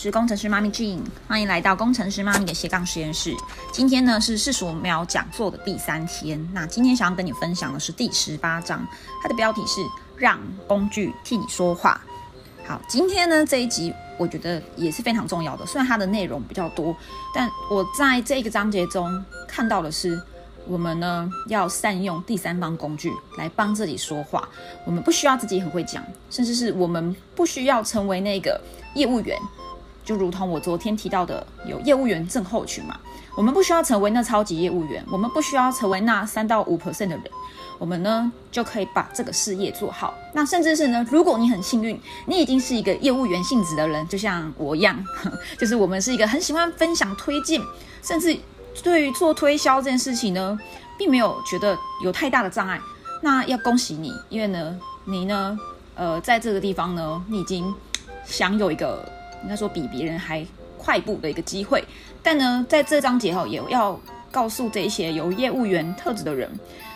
是工程师妈咪 Jean，欢迎来到工程师妈咪的斜杠实验室。今天呢是四十五秒讲座的第三天，那今天想要跟你分享的是第十八章，它的标题是让工具替你说话。好，今天呢这一集我觉得也是非常重要的，虽然它的内容比较多，但我在这个章节中看到的是。我们呢要善用第三方工具来帮自己说话。我们不需要自己很会讲，甚至是我们不需要成为那个业务员。就如同我昨天提到的，有业务员症候群嘛。我们不需要成为那超级业务员，我们不需要成为那三到五 percent 的人。我们呢就可以把这个事业做好。那甚至是呢，如果你很幸运，你已经是一个业务员性质的人，就像我一样，就是我们是一个很喜欢分享、推荐，甚至。对于做推销这件事情呢，并没有觉得有太大的障碍。那要恭喜你，因为呢，你呢，呃，在这个地方呢，你已经享有一个应该说比别人还快步的一个机会。但呢，在这章节后，也要告诉这些有业务员特质的人，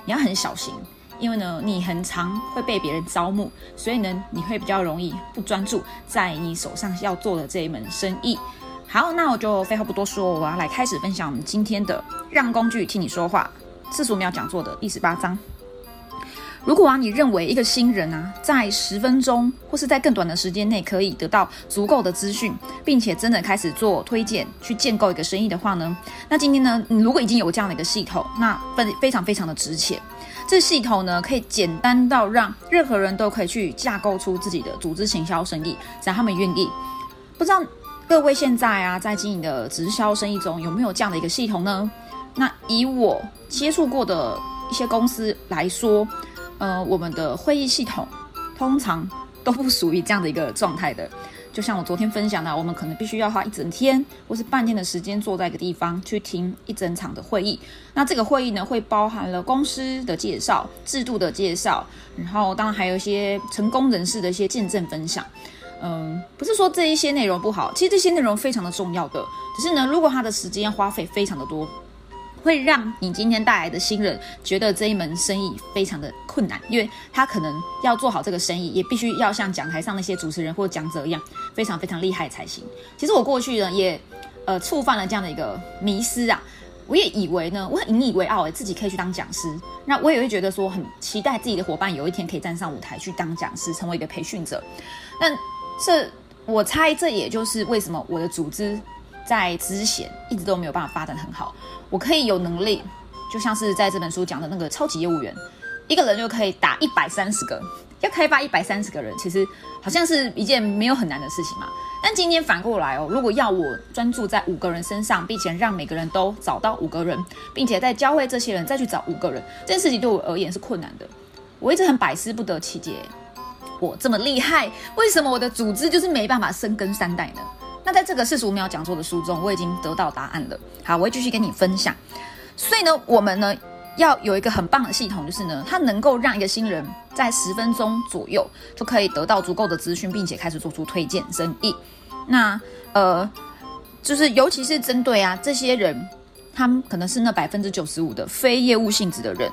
你要很小心，因为呢，你很常会被别人招募，所以呢，你会比较容易不专注在你手上要做的这一门生意。好，那我就废话不多说，我要来开始分享我们今天的“让工具替你说话”四十五秒讲座的第十八章。如果啊，你认为一个新人啊，在十分钟或是在更短的时间内可以得到足够的资讯，并且真的开始做推荐，去建构一个生意的话呢，那今天呢，你如果已经有这样的一个系统，那非非常非常的值钱。这系统呢，可以简单到让任何人都可以去架构出自己的组织行销生意，只要他们愿意。不知道。各位现在啊，在经营的直销生意中，有没有这样的一个系统呢？那以我接触过的一些公司来说，呃，我们的会议系统通常都不属于这样的一个状态的。就像我昨天分享的，我们可能必须要花一整天或是半天的时间坐在一个地方去听一整场的会议。那这个会议呢，会包含了公司的介绍、制度的介绍，然后当然还有一些成功人士的一些见证分享。嗯，不是说这一些内容不好，其实这些内容非常的重要的，只是呢，如果他的时间花费非常的多，会让你今天带来的新人觉得这一门生意非常的困难，因为他可能要做好这个生意，也必须要像讲台上那些主持人或讲者一样，非常非常厉害才行。其实我过去呢，也呃触犯了这样的一个迷失啊，我也以为呢，我很引以为傲，自己可以去当讲师，那我也会觉得说，很期待自己的伙伴有一天可以站上舞台去当讲师，成为一个培训者，但。这我猜，这也就是为什么我的组织在之前一直都没有办法发展很好。我可以有能力，就像是在这本书讲的那个超级业务员，一个人就可以打一百三十个，要开发一百三十个人，其实好像是一件没有很难的事情嘛。但今天反过来哦，如果要我专注在五个人身上，并且让每个人都找到五个人，并且再教会这些人再去找五个人，这件事情对我而言是困难的。我一直很百思不得其解。我这么厉害，为什么我的组织就是没办法生根三代呢？那在这个四十五秒讲座的书中，我已经得到答案了。好，我会继续跟你分享。所以呢，我们呢要有一个很棒的系统，就是呢，它能够让一个新人在十分钟左右就可以得到足够的资讯，并且开始做出推荐生意。那呃，就是尤其是针对啊这些人，他们可能是那百分之九十五的非业务性质的人。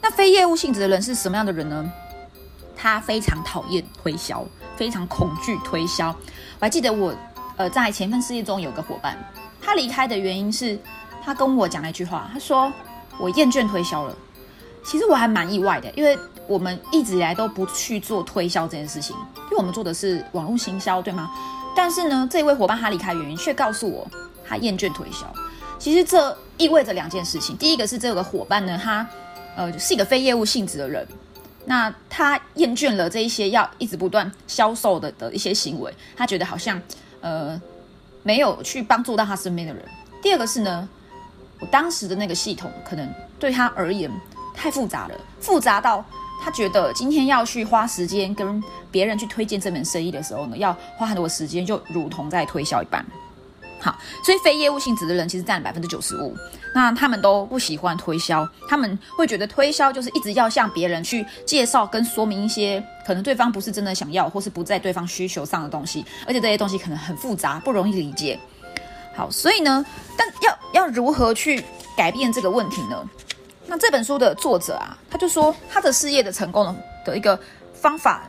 那非业务性质的人是什么样的人呢？他非常讨厌推销，非常恐惧推销。我还记得我，呃，在前份事业中有个伙伴，他离开的原因是，他跟我讲了一句话，他说我厌倦推销了。其实我还蛮意外的，因为我们一直以来都不去做推销这件事情，因为我们做的是网络行销，对吗？但是呢，这位伙伴他离开原因却告诉我，他厌倦推销。其实这意味着两件事情，第一个是这个伙伴呢，他呃是一个非业务性质的人。那他厌倦了这一些要一直不断销售的的一些行为，他觉得好像呃没有去帮助到他身边的人。第二个是呢，我当时的那个系统可能对他而言太复杂了，复杂到他觉得今天要去花时间跟别人去推荐这门生意的时候呢，要花很多时间，就如同在推销一般。好，所以非业务性质的人其实占百分之九十五。那他们都不喜欢推销，他们会觉得推销就是一直要向别人去介绍跟说明一些可能对方不是真的想要，或是不在对方需求上的东西，而且这些东西可能很复杂，不容易理解。好，所以呢，但要要如何去改变这个问题呢？那这本书的作者啊，他就说他的事业的成功的一个方法，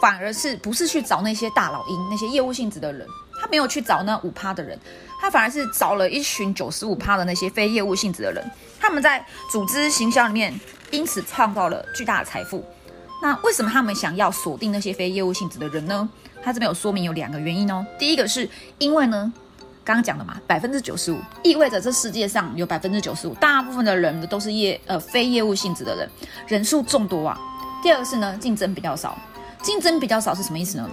反而是不是去找那些大老鹰、那些业务性质的人。没有去找那五趴的人，他反而是找了一群九十五趴的那些非业务性质的人，他们在组织行销里面因此创造了巨大的财富。那为什么他们想要锁定那些非业务性质的人呢？他这边有说明有两个原因哦。第一个是因为呢，刚刚讲的嘛，百分之九十五意味着这世界上有百分之九十五大部分的人都是业呃非业务性质的人，人数众多啊。第二个是呢，竞争比较少。竞争比较少是什么意思呢？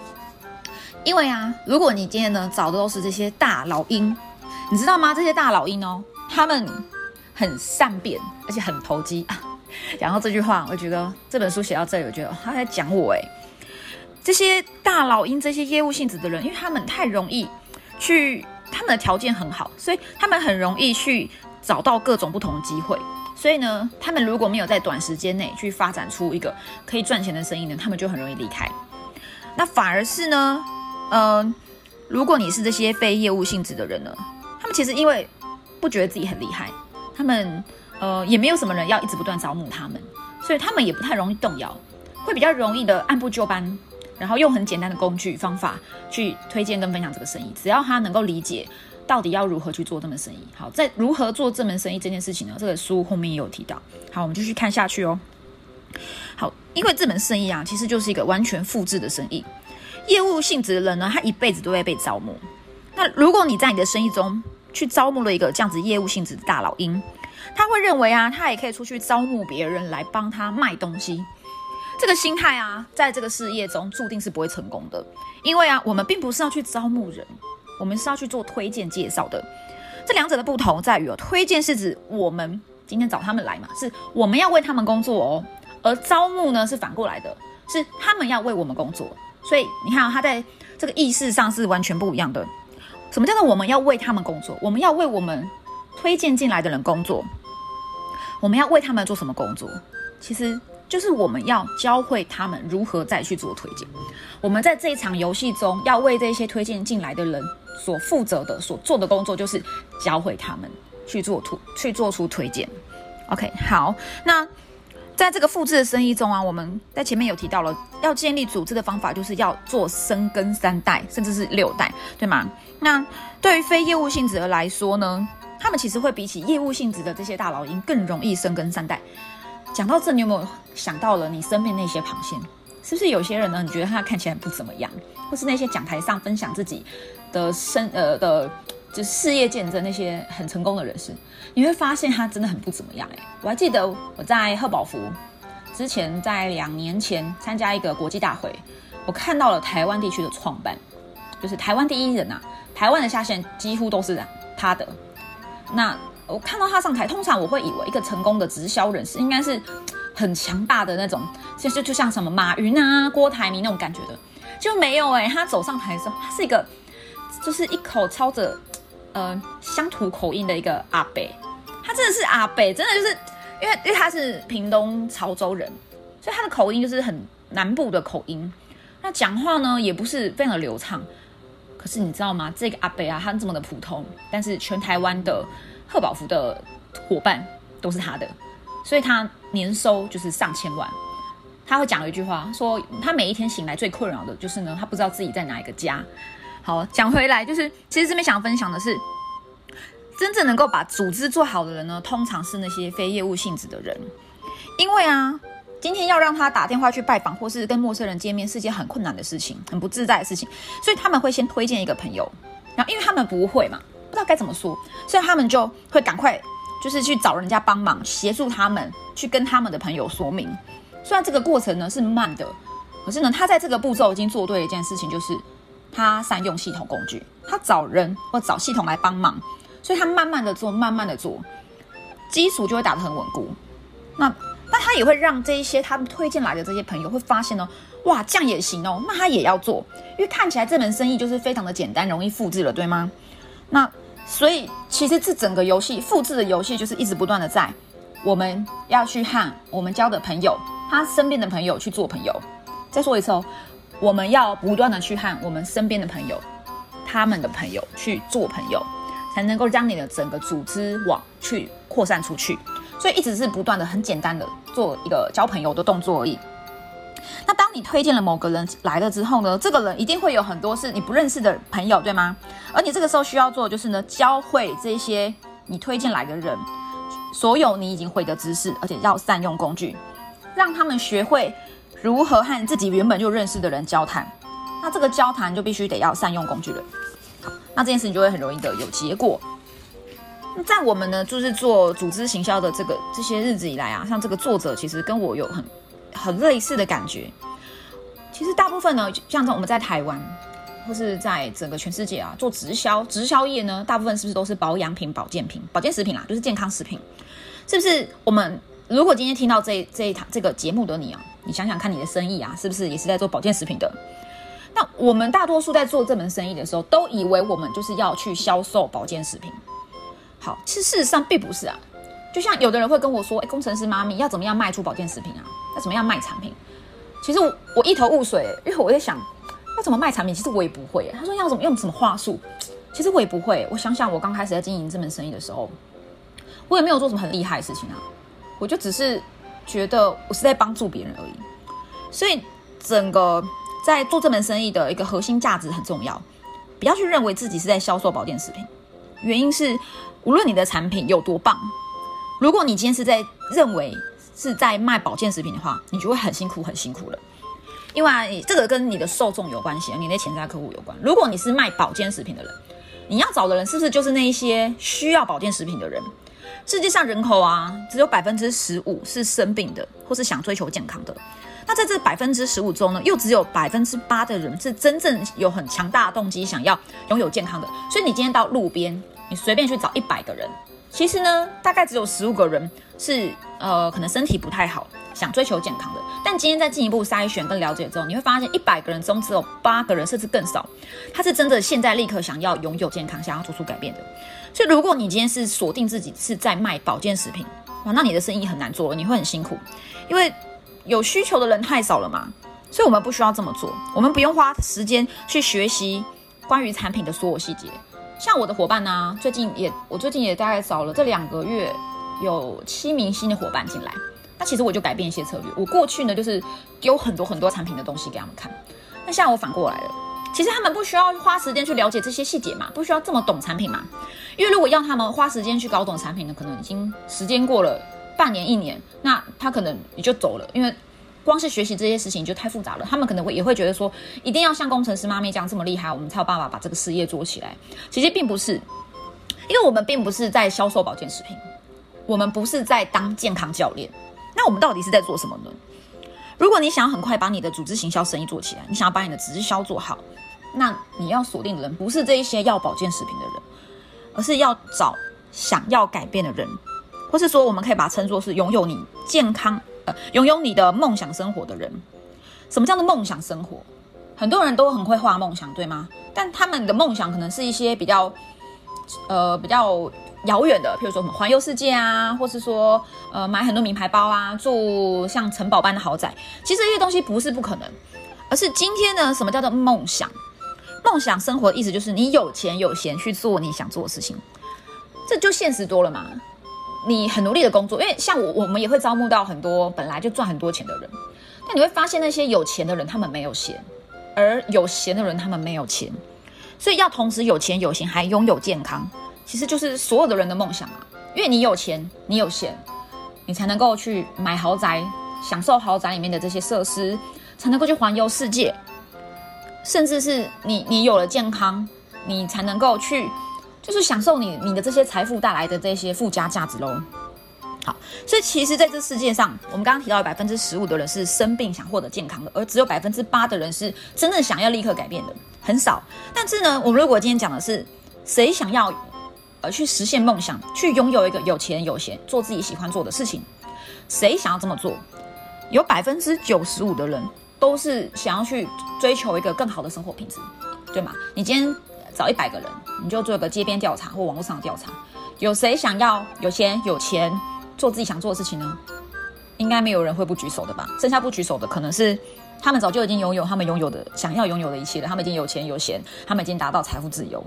因为啊，如果你今天呢找的都是这些大老鹰，你知道吗？这些大老鹰哦，他们很善变，而且很投机啊。讲到这句话，我觉得这本书写到这里，我觉得他在讲我哎。这些大老鹰，这些业务性质的人，因为他们太容易去，他们的条件很好，所以他们很容易去找到各种不同的机会。所以呢，他们如果没有在短时间内去发展出一个可以赚钱的生意呢，他们就很容易离开。那反而是呢，呃，如果你是这些非业务性质的人呢，他们其实因为不觉得自己很厉害，他们呃也没有什么人要一直不断招募他们，所以他们也不太容易动摇，会比较容易的按部就班，然后用很简单的工具方法去推荐跟分享这个生意，只要他能够理解。到底要如何去做这门生意？好，在如何做这门生意这件事情呢？这个书后面也有提到。好，我们继续看下去哦。好，因为这门生意啊，其实就是一个完全复制的生意。业务性质的人呢，他一辈子都会被招募。那如果你在你的生意中去招募了一个这样子业务性质的大老鹰，他会认为啊，他也可以出去招募别人来帮他卖东西。这个心态啊，在这个事业中注定是不会成功的。因为啊，我们并不是要去招募人。我们是要去做推荐介绍的，这两者的不同在于哦，推荐是指我们今天找他们来嘛，是我们要为他们工作哦，而招募呢是反过来的，是他们要为我们工作。所以你看，他在这个意识上是完全不一样的。什么叫做我们要为他们工作？我们要为我们推荐进来的人工作。我们要为他们做什么工作？其实就是我们要教会他们如何再去做推荐。我们在这一场游戏中要为这些推荐进来的人。所负责的、所做的工作就是教会他们去做图、去做出推荐。OK，好，那在这个复制的生意中啊，我们在前面有提到了，要建立组织的方法就是要做深耕三代，甚至是六代，对吗？那对于非业务性质的来说呢，他们其实会比起业务性质的这些大老鹰更容易深耕三代。讲到这，你有没有想到了你身边那些螃蟹？是不是有些人呢？你觉得他看起来不怎么样，或是那些讲台上分享自己？的生呃的，就是事业见证那些很成功的人士，你会发现他真的很不怎么样哎。我还记得我在贺宝福之前，在两年前参加一个国际大会，我看到了台湾地区的创办，就是台湾第一人呐，台湾的下线几乎都是他的。那我看到他上台，通常我会以为一个成功的直销人士应该是很强大的那种，就就就像什么马云啊、郭台铭那种感觉的，就没有哎。他走上台的时候，他是一个。就是一口操着，呃，乡土口音的一个阿北，他真的是阿北，真的就是因为因为他是屏东潮州人，所以他的口音就是很南部的口音。那讲话呢也不是非常的流畅，可是你知道吗？这个阿北啊，他这么的普通，但是全台湾的贺宝福的伙伴都是他的，所以他年收就是上千万。他会讲一句话，说他每一天醒来最困扰的就是呢，他不知道自己在哪一个家。好，讲回来，就是其实这边想分享的是，真正能够把组织做好的人呢，通常是那些非业务性质的人。因为啊，今天要让他打电话去拜访，或是跟陌生人见面，是件很困难的事情，很不自在的事情。所以他们会先推荐一个朋友，然后因为他们不会嘛，不知道该怎么说，所以他们就会赶快就是去找人家帮忙，协助他们去跟他们的朋友说明。虽然这个过程呢是慢的，可是呢，他在这个步骤已经做对了一件事情，就是。他善用系统工具，他找人或找系统来帮忙，所以他慢慢的做，慢慢的做，基础就会打得很稳固。那那他也会让这一些他们推荐来的这些朋友会发现哦，哇，这样也行哦，那他也要做，因为看起来这门生意就是非常的简单，容易复制了，对吗？那所以其实这整个游戏复制的游戏就是一直不断的在，我们要去和我们交的朋友，他身边的朋友去做朋友。再说一次哦。我们要不断的去和我们身边的朋友、他们的朋友去做朋友，才能够将你的整个组织网去扩散出去。所以一直是不断的、很简单的做一个交朋友的动作而已。那当你推荐了某个人来了之后呢，这个人一定会有很多是你不认识的朋友，对吗？而你这个时候需要做的就是呢，教会这些你推荐来的人所有你已经会的知识，而且要善用工具，让他们学会如何和自己原本就认识的人交谈。那这个交谈就必须得要善用工具了。那这件事情就会很容易的有结果。在我们呢，就是做组织行销的这个这些日子以来啊，像这个作者其实跟我有很很类似的感觉。其实大部分呢，像在我们在台湾，或是在整个全世界啊，做直销直销业呢，大部分是不是都是保养品、保健品、保健食品啦，就是健康食品？是不是？我们如果今天听到这这一堂这个节目的你啊，你想想看你的生意啊，是不是也是在做保健食品的？那我们大多数在做这门生意的时候，都以为我们就是要去销售保健食品。好，其实事实上并不是啊。就像有的人会跟我说：“哎，工程师妈咪要怎么样卖出保健食品啊？要怎么样卖产品？”其实我我一头雾水，因为我在想要怎么卖产品，其实我也不会。他说要怎么用什么话术，其实我也不会。我想想，我刚开始在经营这门生意的时候，我也没有做什么很厉害的事情啊。我就只是觉得我是在帮助别人而已。所以整个。在做这门生意的一个核心价值很重要，不要去认为自己是在销售保健食品。原因是，无论你的产品有多棒，如果你今天是在认为是在卖保健食品的话，你就会很辛苦很辛苦了。因为这个跟你的受众有关系，你的潜在客户有关。如果你是卖保健食品的人，你要找的人是不是就是那一些需要保健食品的人？世界上人口啊，只有百分之十五是生病的，或是想追求健康的。那在这百分之十五中呢，又只有百分之八的人是真正有很强大的动机想要拥有健康的。所以你今天到路边，你随便去找一百个人，其实呢，大概只有十五个人是呃可能身体不太好，想追求健康的。但今天在进一步筛选跟了解之后，你会发现一百个人中只有八个人，甚至更少，他是真的现在立刻想要拥有健康，想要做出改变的。所以如果你今天是锁定自己是在卖保健食品，哇，那你的生意很难做了，你会很辛苦，因为。有需求的人太少了嘛，所以我们不需要这么做。我们不用花时间去学习关于产品的所有细节。像我的伙伴呢，最近也我最近也大概找了这两个月，有七名新的伙伴进来。那其实我就改变一些策略。我过去呢，就是丢很多很多产品的东西给他们看。那现在我反过来了，其实他们不需要花时间去了解这些细节嘛，不需要这么懂产品嘛。因为如果要他们花时间去搞懂产品呢，可能已经时间过了。半年一年，那他可能也就走了，因为光是学习这些事情就太复杂了。他们可能会也会觉得说，一定要像工程师妈咪这样这么厉害，我们才有办法把这个事业做起来。其实并不是，因为我们并不是在销售保健食品，我们不是在当健康教练。那我们到底是在做什么呢？如果你想很快把你的组织行销生意做起来，你想要把你的直销做好，那你要锁定的人不是这一些要保健食品的人，而是要找想要改变的人。或是说，我们可以把它称作是拥有你健康呃，拥有你的梦想生活的人。什么叫做梦想生活？很多人都很会画梦想，对吗？但他们的梦想可能是一些比较呃比较遥远的，譬如说什么环游世界啊，或是说呃买很多名牌包啊，住像城堡般的豪宅。其实这些东西不是不可能，而是今天呢，什么叫做梦想？梦想生活的意思就是你有钱有闲去做你想做的事情，这就现实多了嘛。你很努力的工作，因为像我，我们也会招募到很多本来就赚很多钱的人，但你会发现那些有钱的人他们没有闲，而有闲的人他们没有钱，所以要同时有钱有闲还拥有健康，其实就是所有的人的梦想啊。因为你有钱，你有闲，你才能够去买豪宅，享受豪宅里面的这些设施，才能够去环游世界，甚至是你你有了健康，你才能够去。就是享受你你的这些财富带来的这些附加价值喽。好，所以其实在这世界上，我们刚刚提到百分之十五的人是生病想获得健康的，而只有百分之八的人是真正想要立刻改变的，很少。但是呢，我们如果今天讲的是谁想要呃去实现梦想，去拥有一个有钱有闲，做自己喜欢做的事情，谁想要这么做？有百分之九十五的人都是想要去追求一个更好的生活品质，对吗？你今天。找一百个人，你就做个街边调查或网络上的调查，有谁想要有钱有钱做自己想做的事情呢？应该没有人会不举手的吧？剩下不举手的，可能是他们早就已经拥有他们拥有的想要拥有的一切了，他们已经有钱有闲，他们已经达到财富自由。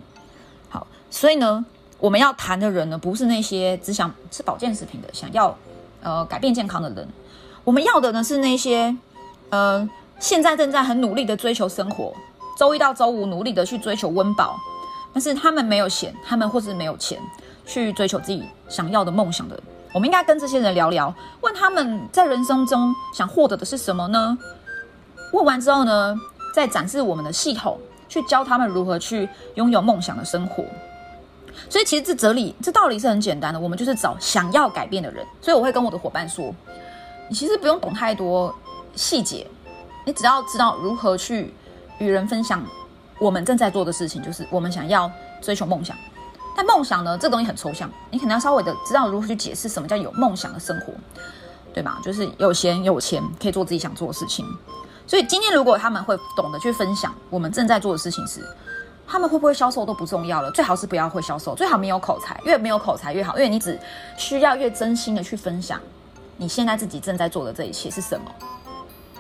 好，所以呢，我们要谈的人呢，不是那些只想吃保健食品的，想要呃改变健康的人，我们要的呢是那些呃现在正在很努力的追求生活，周一到周五努力的去追求温饱，但是他们没有闲，他们或是没有钱去追求自己想要的梦想的。我们应该跟这些人聊聊，问他们在人生中想获得的是什么呢？问完之后呢，再展示我们的系统，去教他们如何去拥有梦想的生活。所以其实这哲理、这道理是很简单的，我们就是找想要改变的人。所以我会跟我的伙伴说，你其实不用懂太多细节，你只要知道如何去与人分享我们正在做的事情，就是我们想要追求梦想。但梦想呢，这东西很抽象，你可能要稍微的知道如何去解释什么叫有梦想的生活，对吧？就是有闲有钱，可以做自己想做的事情。所以今天如果他们会懂得去分享我们正在做的事情时，他们会不会销售都不重要了，最好是不要会销售，最好没有口才，越没有口才越好，因为你只需要越真心的去分享你现在自己正在做的这一切是什么，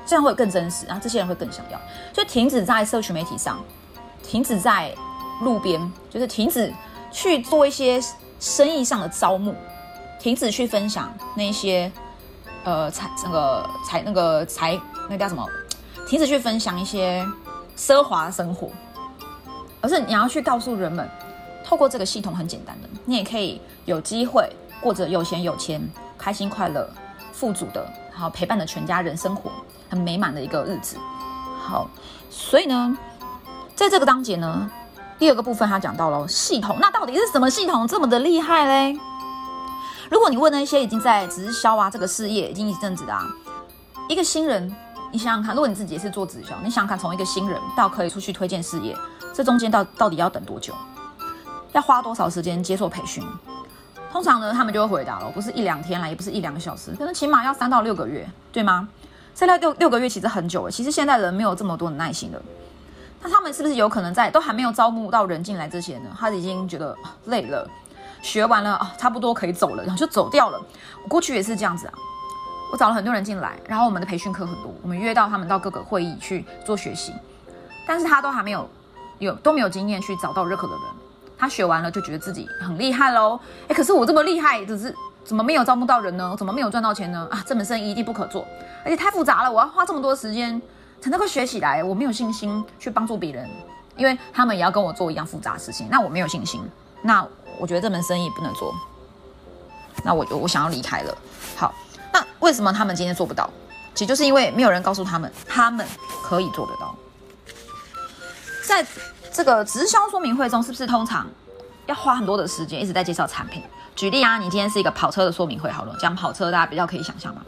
这样会更真实，然后这些人会更想要。就停止在社群媒体上，停止在路边，就是停止。去做一些生意上的招募，停止去分享那些呃财那个财那个财那叫什么？停止去分享一些奢华生活，而是你要去告诉人们，透过这个系统很简单的，你也可以有机会过着有钱有钱、开心快乐、富足的，好陪伴的全家人生活很美满的一个日子。好，所以呢，在这个章节呢。第二个部分，他讲到了系统，那到底是什么系统这么的厉害嘞？如果你问那些已经在直销啊这个事业已经一阵子的啊，一个新人，你想想看，如果你自己也是做直销，你想想看，从一个新人到可以出去推荐事业，这中间到到底要等多久？要花多少时间接受培训？通常呢，他们就会回答了，不是一两天啦，也不是一两个小时，可能起码要三到六个月，对吗？现在六六个月其实很久了，其实现在人没有这么多的耐心了。那他们是不是有可能在都还没有招募到人进来之前呢？他已经觉得累了，学完了啊，差不多可以走了，然后就走掉了。我过去也是这样子啊，我找了很多人进来，然后我们的培训课很多，我们约到他们到各个会议去做学习，但是他都还没有有都没有经验去找到认可的人。他学完了就觉得自己很厉害喽，哎，可是我这么厉害，只是怎么没有招募到人呢？怎么没有赚到钱呢？啊，这门生意一定不可做，而且太复杂了，我要花这么多时间。才能够学起来，我没有信心去帮助别人，因为他们也要跟我做一样复杂的事情，那我没有信心，那我觉得这门生意不能做，那我我想要离开了。好，那为什么他们今天做不到？其实就是因为没有人告诉他们，他们可以做得到。在这个直销说明会中，是不是通常要花很多的时间一直在介绍产品？举例啊，你今天是一个跑车的说明会，好了，讲跑车大家比较可以想象嘛。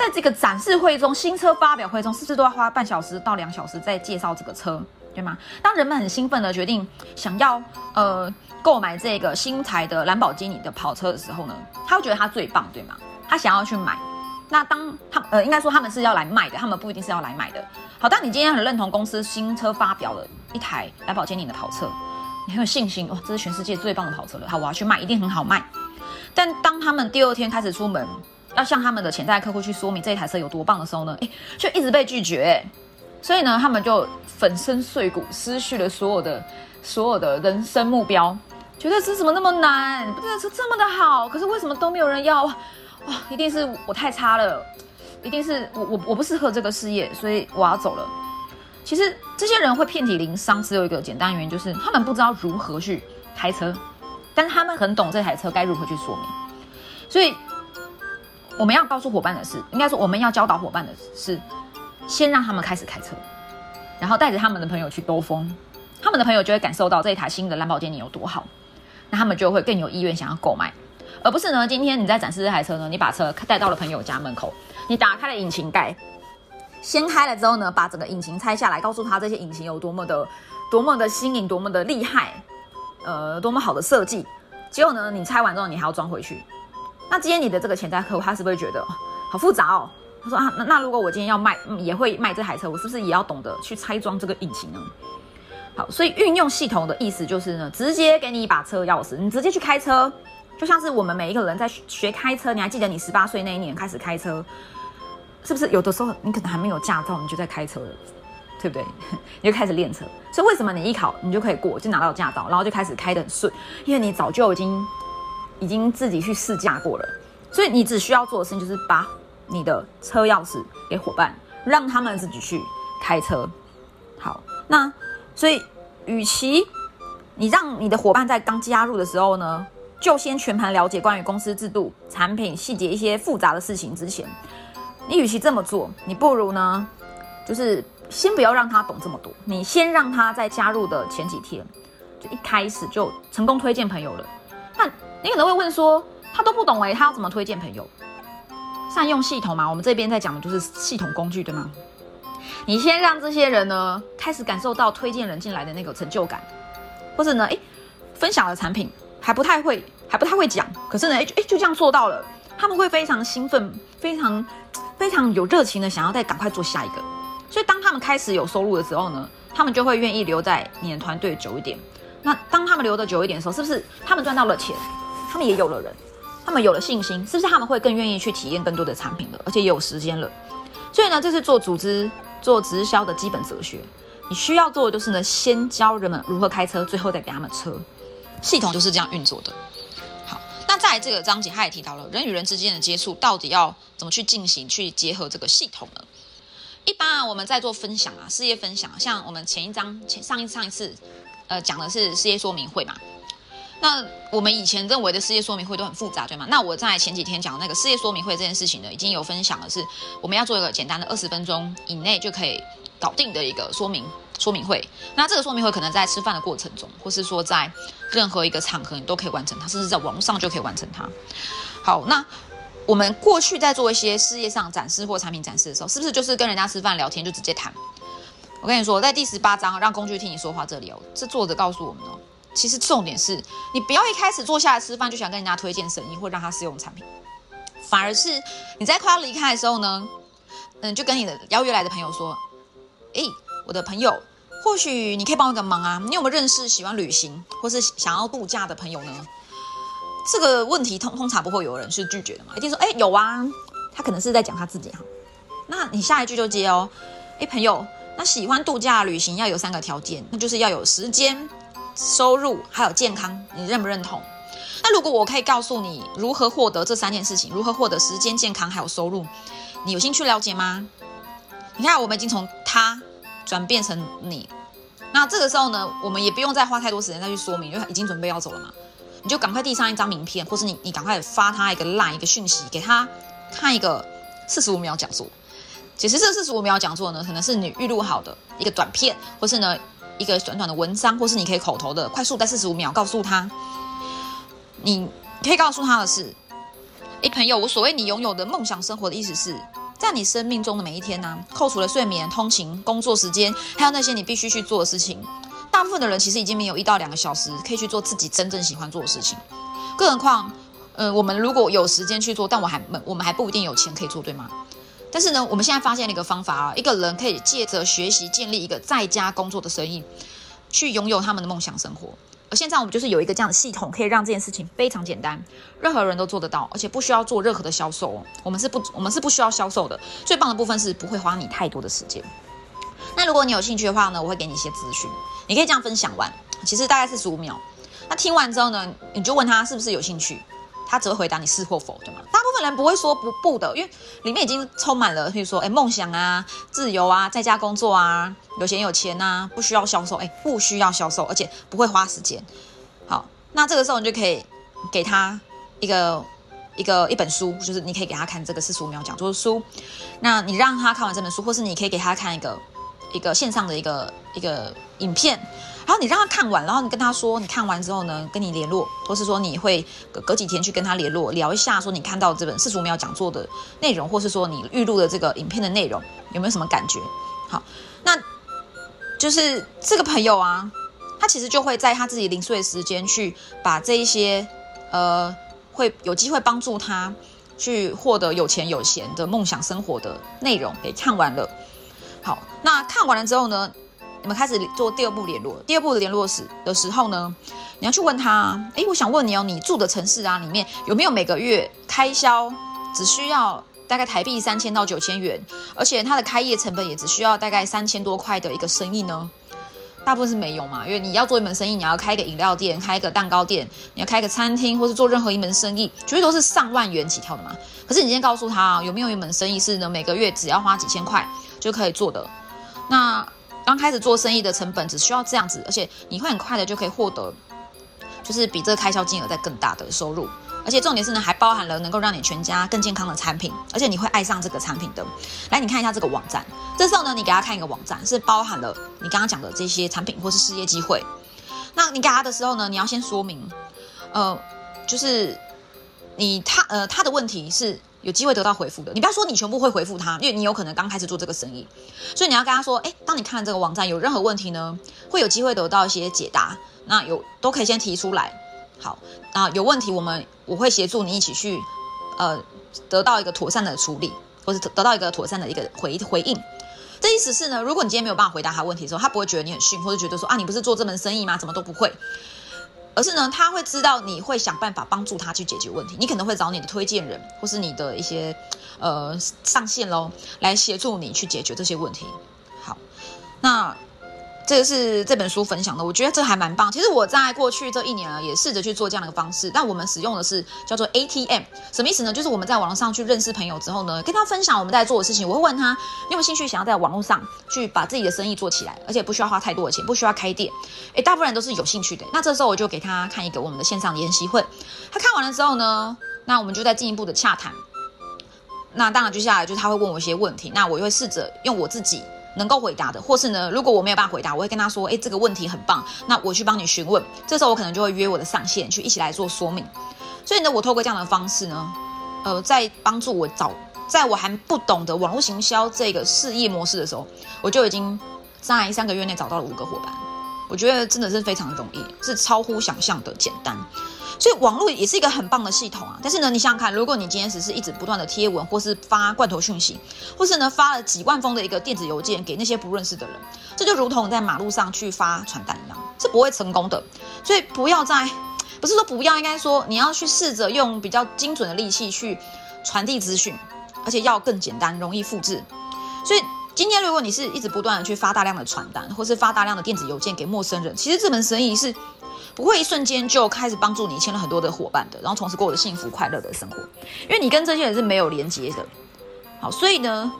在这个展示会中，新车发表会中，是不是都要花半小时到两小时在介绍这个车，对吗？当人们很兴奋的决定想要呃购买这个新台的兰博基尼的跑车的时候呢，他会觉得它最棒，对吗？他想要去买。那当他呃应该说他们是要来卖的，他们不一定是要来买的。好，当你今天很认同公司新车发表了一台兰博基尼的跑车，你很有信心哇，这是全世界最棒的跑车了，好，我要去卖，一定很好卖。但当他们第二天开始出门，要向他们的潜在客户去说明这台车有多棒的时候呢，哎，却一直被拒绝，所以呢，他们就粉身碎骨，失去了所有的所有的人生目标，觉得这怎么那么难？这个车这么的好，可是为什么都没有人要？哇，一定是我太差了，一定是我我我不适合这个事业，所以我要走了。其实这些人会遍体鳞伤，只有一个简单原因，就是他们不知道如何去开车，但他们很懂这台车该如何去说明，所以。我们要告诉伙伴的是，应该说我们要教导伙伴的是，先让他们开始开车，然后带着他们的朋友去兜风，他们的朋友就会感受到这一台新的兰博基尼有多好，那他们就会更有意愿想要购买，而不是呢，今天你在展示这台车呢，你把车带到了朋友家门口，你打开了引擎盖，掀开了之后呢，把整个引擎拆下来，告诉他这些引擎有多么的、多么的新颖、多么的厉害，呃，多么好的设计，结果呢，你拆完之后你还要装回去。那今天你的这个潜在客户，他是不是觉得好复杂哦？他说啊，那那如果我今天要卖，也会卖这台车，我是不是也要懂得去拆装这个引擎呢？好，所以运用系统的意思就是呢，直接给你一把车钥匙，你直接去开车，就像是我们每一个人在学开车。你还记得你十八岁那一年开始开车，是不是有的时候你可能还没有驾照，你就在开车了，对不对？你就开始练车。所以为什么你一考你就可以过，就拿到驾照，然后就开始开得很顺？因为你早就已经。已经自己去试驾过了，所以你只需要做的事情就是把你的车钥匙给伙伴，让他们自己去开车。好，那所以，与其你让你的伙伴在刚加入的时候呢，就先全盘了解关于公司制度、产品细节一些复杂的事情之前，你与其这么做，你不如呢，就是先不要让他懂这么多，你先让他在加入的前几天，就一开始就成功推荐朋友了。你可能会问说，他都不懂诶，他要怎么推荐朋友？善用系统嘛，我们这边在讲的就是系统工具，对吗？你先让这些人呢开始感受到推荐人进来的那个成就感，或者呢，诶，分享的产品还不太会，还不太会讲，可是呢，诶，诶，就这样做到了，他们会非常兴奋，非常非常有热情的想要再赶快做下一个。所以当他们开始有收入的时候呢，他们就会愿意留在你的团队久一点。那当他们留的久一点的时候，是不是他们赚到了钱，他们也有了人，他们有了信心，是不是他们会更愿意去体验更多的产品了，而且也有时间了？所以呢，这是做组织。做直销的基本哲学，你需要做的就是呢，先教人们如何开车，最后再给他们车。系统就是这样运作的。好，那在这个章节，他也提到了人与人之间的接触到底要怎么去进行，去结合这个系统呢？一般啊，我们在做分享啊，事业分享，像我们前一章前上一上一次，呃，讲的是事业说明会嘛。那我们以前认为的事业说明会都很复杂，对吗？那我在前几天讲那个事业说明会这件事情呢，已经有分享的是，我们要做一个简单的二十分钟以内就可以搞定的一个说明说明会。那这个说明会可能在吃饭的过程中，或是说在任何一个场合你都可以完成它，甚至在网上就可以完成它。好，那我们过去在做一些事业上展示或产品展示的时候，是不是就是跟人家吃饭聊天就直接谈？我跟你说，在第十八章让工具替你说话这里哦，这作者告诉我们哦。其实重点是你不要一开始坐下来吃饭就想跟人家推荐生意或让他试用产品，反而是你在快要离开的时候呢，嗯，就跟你的邀约来的朋友说，诶，我的朋友，或许你可以帮我个忙啊，你有没有认识喜欢旅行或是想要度假的朋友呢？这个问题通通常不会有人是拒绝的嘛，一定说，诶，有啊，他可能是在讲他自己哈，那你下一句就接哦，诶，朋友，那喜欢度假旅行要有三个条件，那就是要有时间。收入还有健康，你认不认同？那如果我可以告诉你如何获得这三件事情，如何获得时间、健康还有收入，你有兴趣了解吗？你看，我们已经从他转变成你，那这个时候呢，我们也不用再花太多时间再去说明，因为已经准备要走了嘛。你就赶快递上一张名片，或是你你赶快发他一个 line 一个讯息，给他看一个四十五秒讲座。其实这四十五秒讲座呢，可能是你预录好的一个短片，或是呢。一个短短的文章，或是你可以口头的，快速在四十五秒告诉他。你可以告诉他的是：诶，朋友，我所谓你拥有的梦想生活的意思是，在你生命中的每一天呢，扣除了睡眠、通勤、工作时间，还有那些你必须去做的事情，大部分的人其实已经没有一到两个小时可以去做自己真正喜欢做的事情。更何况，呃，我们如果有时间去做，但我还我们还不一定有钱可以做，对吗？但是呢，我们现在发现了一个方法啊，一个人可以借着学习建立一个在家工作的生意，去拥有他们的梦想生活。而现在我们就是有一个这样的系统，可以让这件事情非常简单，任何人都做得到，而且不需要做任何的销售。我们是不，我们是不需要销售的。最棒的部分是不会花你太多的时间。那如果你有兴趣的话呢，我会给你一些资讯，你可以这样分享完，其实大概四十五秒。那听完之后呢，你就问他是不是有兴趣。他只会回答你是或否，对吗？大部分人不会说不不的，因为里面已经充满了，比如说，哎，梦想啊，自由啊，在家工作啊，有钱有钱呐，不需要销售，哎，不需要销售，而且不会花时间。好，那这个时候你就可以给他一个一个一本书，就是你可以给他看这个四十五秒讲座的书。那你让他看完这本书，或是你可以给他看一个一个线上的一个一个影片。然后你让他看完，然后你跟他说，你看完之后呢，跟你联络，或是说你会隔隔几天去跟他联络，聊一下，说你看到这本四十五秒讲座的内容，或是说你预录的这个影片的内容，有没有什么感觉？好，那就是这个朋友啊，他其实就会在他自己零碎的时间去把这一些呃，会有机会帮助他去获得有钱有闲的梦想生活的内容给看完了。好，那看完了之后呢？你们开始做第二步联络，第二步的联络时的时候呢，你要去问他，哎，我想问你哦，你住的城市啊，里面有没有每个月开销只需要大概台币三千到九千元，而且它的开业成本也只需要大概三千多块的一个生意呢？大部分是没有嘛，因为你要做一门生意，你要开一个饮料店，开一个蛋糕店，你要开一个餐厅，或是做任何一门生意，绝对都是上万元起跳的嘛。可是你今天告诉他，有没有一门生意是呢，每个月只要花几千块就可以做的？那刚开始做生意的成本只需要这样子，而且你会很快的就可以获得，就是比这个开销金额在更大的收入。而且重点是呢，还包含了能够让你全家更健康的产品，而且你会爱上这个产品的。来，你看一下这个网站。这时候呢，你给他看一个网站，是包含了你刚刚讲的这些产品或是事业机会。那你给他的时候呢，你要先说明，呃，就是你他呃他的问题是有机会得到回复的。你不要说你全部会回复他，因为你有可能刚开始做这个生意，所以你要跟他说，哎，当你看这个网站有任何问题呢，会有机会得到一些解答。那有都可以先提出来。好，啊，有问题我们我会协助你一起去，呃，得到一个妥善的处理，或者得到一个妥善的一个回回应。这意思是呢，如果你今天没有办法回答他问题的时候，他不会觉得你很逊，或者觉得说啊，你不是做这门生意吗？怎么都不会，而是呢，他会知道你会想办法帮助他去解决问题。你可能会找你的推荐人，或是你的一些呃上线喽，来协助你去解决这些问题。好，那。这个是这本书分享的，我觉得这还蛮棒。其实我在过去这一年啊，也试着去做这样的一个方式。但我们使用的是叫做 ATM，什么意思呢？就是我们在网络上去认识朋友之后呢，跟他分享我们在做的事情。我会问他，你有没有兴趣想要在网络上去把自己的生意做起来，而且不需要花太多的钱，不需要开店。诶，大部分人都是有兴趣的。那这时候我就给他看一个我们的线上研习会。他看完了之后呢，那我们就在进一步的洽谈。那当然接下来就是他会问我一些问题，那我会试着用我自己。能够回答的，或是呢，如果我没有办法回答，我会跟他说，哎，这个问题很棒，那我去帮你询问。这时候我可能就会约我的上线去一起来做说明。所以呢，我透过这样的方式呢，呃，在帮助我找，在我还不懂得网络行销这个事业模式的时候，我就已经在三个月内找到了五个伙伴。我觉得真的是非常容易，是超乎想象的简单。所以网络也是一个很棒的系统啊，但是呢，你想想看，如果你今天只是一直不断的贴文，或是发罐头讯息，或是呢发了几万封的一个电子邮件给那些不认识的人，这就如同在马路上去发传单一样，是不会成功的。所以不要再，不是说不要，应该说你要去试着用比较精准的利器去传递资讯，而且要更简单、容易复制。所以今天如果你是一直不断的去发大量的传单，或是发大量的电子邮件给陌生人，其实这门生意是。不会一瞬间就开始帮助你签了很多的伙伴的，然后从此过着幸福快乐的生活，因为你跟这些人是没有连接的。好，所以呢，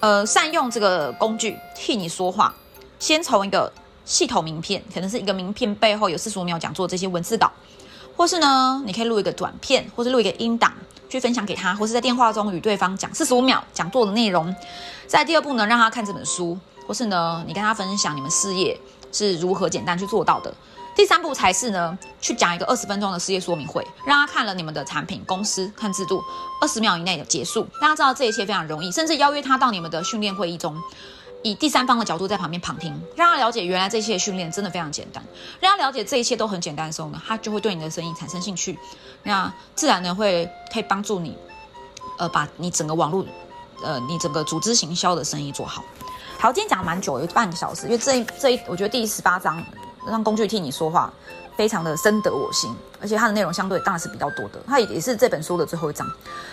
呃，善用这个工具替你说话，先从一个系统名片，可能是一个名片背后有四十五秒讲座这些文字稿，或是呢，你可以录一个短片，或是录一个音档去分享给他，或是在电话中与对方讲四十五秒讲座的内容。在第二步呢，让他看这本书，或是呢，你跟他分享你们事业是如何简单去做到的。第三步才是呢，去讲一个二十分钟的事业说明会，让他看了你们的产品、公司、看制度，二十秒以内的结束。大家知道这一切非常容易，甚至邀约他到你们的训练会议中，以第三方的角度在旁边旁听，让他了解原来这些训练真的非常简单，让他了解这一切都很简单的时候呢，他就会对你的生意产生兴趣，那自然呢会可以帮助你，呃，把你整个网络，呃，你整个组织行销的生意做好。好，今天讲蛮久，有半个小时，因为这一这一，我觉得第十八章。让工具替你说话，非常的深得我心，而且它的内容相对当然是比较多的。它也是这本书的最后一章。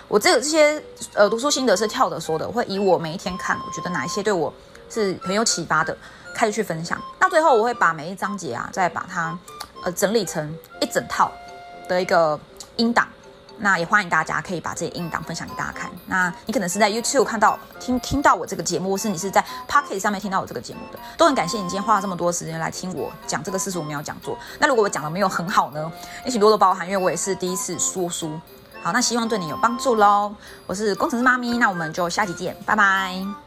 我这这些呃读书心得是跳着说的，会以我每一天看，我觉得哪一些对我是很有启发的，开始去分享。那最后我会把每一章节啊，再把它呃整理成一整套的一个音档。那也欢迎大家可以把这些音档分享给大家看。那你可能是在 YouTube 看到听听到我这个节目，或是你是在 Pocket 上面听到我这个节目的，都很感谢你今天花了这么多时间来听我讲这个四十五秒讲座。那如果我讲的没有很好呢，也请多多包涵，因为我也是第一次说书。好，那希望对你有帮助喽。我是工程师妈咪，那我们就下期见，拜拜。